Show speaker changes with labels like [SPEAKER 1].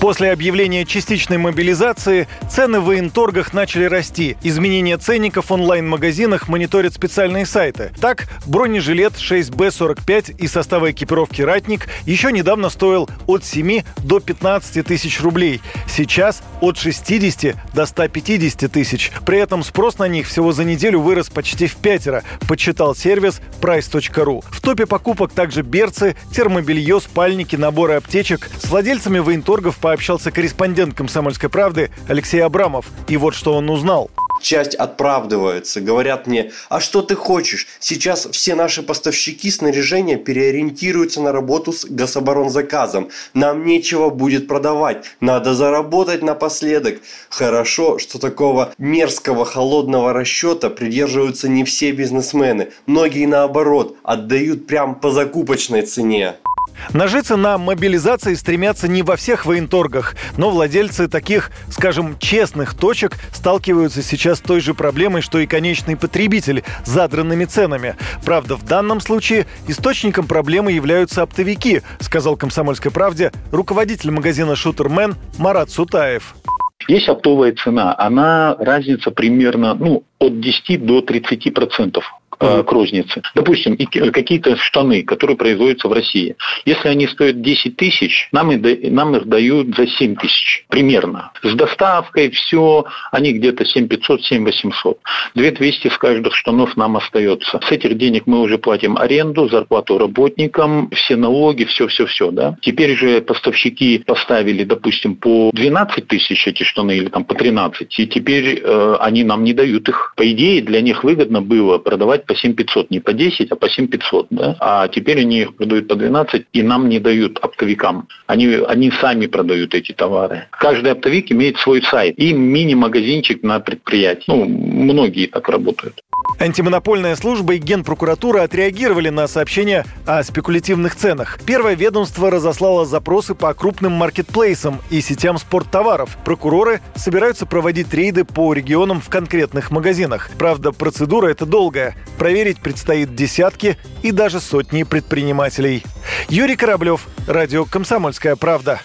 [SPEAKER 1] После объявления частичной мобилизации цены в военторгах начали расти. Изменения ценников в онлайн-магазинах мониторят специальные сайты. Так, бронежилет 6Б45 из состава экипировки «Ратник» еще недавно стоил от 7 до 15 тысяч рублей. Сейчас от 60 до 150 тысяч. При этом спрос на них всего за неделю вырос почти в пятеро, подсчитал сервис price.ru. В топе покупок также берцы, термобелье, спальники, наборы аптечек. С владельцами военторгов пообщался корреспондент «Комсомольской правды» Алексей Абрамов. И вот что он узнал
[SPEAKER 2] часть отправдывается. Говорят мне, а что ты хочешь? Сейчас все наши поставщики снаряжения переориентируются на работу с гособоронзаказом. Нам нечего будет продавать. Надо заработать напоследок. Хорошо, что такого мерзкого холодного расчета придерживаются не все бизнесмены. Многие наоборот отдают прям по закупочной цене.
[SPEAKER 1] Нажиться на мобилизации стремятся не во всех военторгах, но владельцы таких, скажем, честных точек сталкиваются сейчас с той же проблемой, что и конечный потребитель задранными ценами. Правда, в данном случае источником проблемы являются оптовики, сказал «Комсомольской правде» руководитель магазина «Шутермен» Марат Сутаев.
[SPEAKER 3] Есть оптовая цена, она разница примерно ну, от 10 до 30 процентов э, к рознице. Допустим, какие-то штаны, которые производятся в России. Если они стоят 10 тысяч, нам, нам их дают за 7 тысяч примерно. С доставкой все, они где-то 7 500, 7 800. 2 200 с каждых штанов нам остается. С этих денег мы уже платим аренду, зарплату работникам, все налоги, все-все-все. Да? Теперь же поставщики поставили, допустим, по 12 тысяч эти штаны или там по 13, и теперь э, они нам не дают их. По идее, для них выгодно было продавать по 7500, не по 10, а по 7500, да? А теперь они их продают по 12 и нам не дают оптовикам. Они, они сами продают эти товары. Каждый оптовик имеет свой сайт и мини-магазинчик на предприятии. Ну, многие так работают.
[SPEAKER 1] Антимонопольная служба и Генпрокуратура отреагировали на сообщения о спекулятивных ценах. Первое ведомство разослало запросы по крупным маркетплейсам и сетям спорттоваров. Прокуроры собираются проводить рейды по регионам в конкретных магазинах. Правда, процедура эта долгая. Проверить предстоит десятки и даже сотни предпринимателей. Юрий Кораблев, Радио «Комсомольская правда».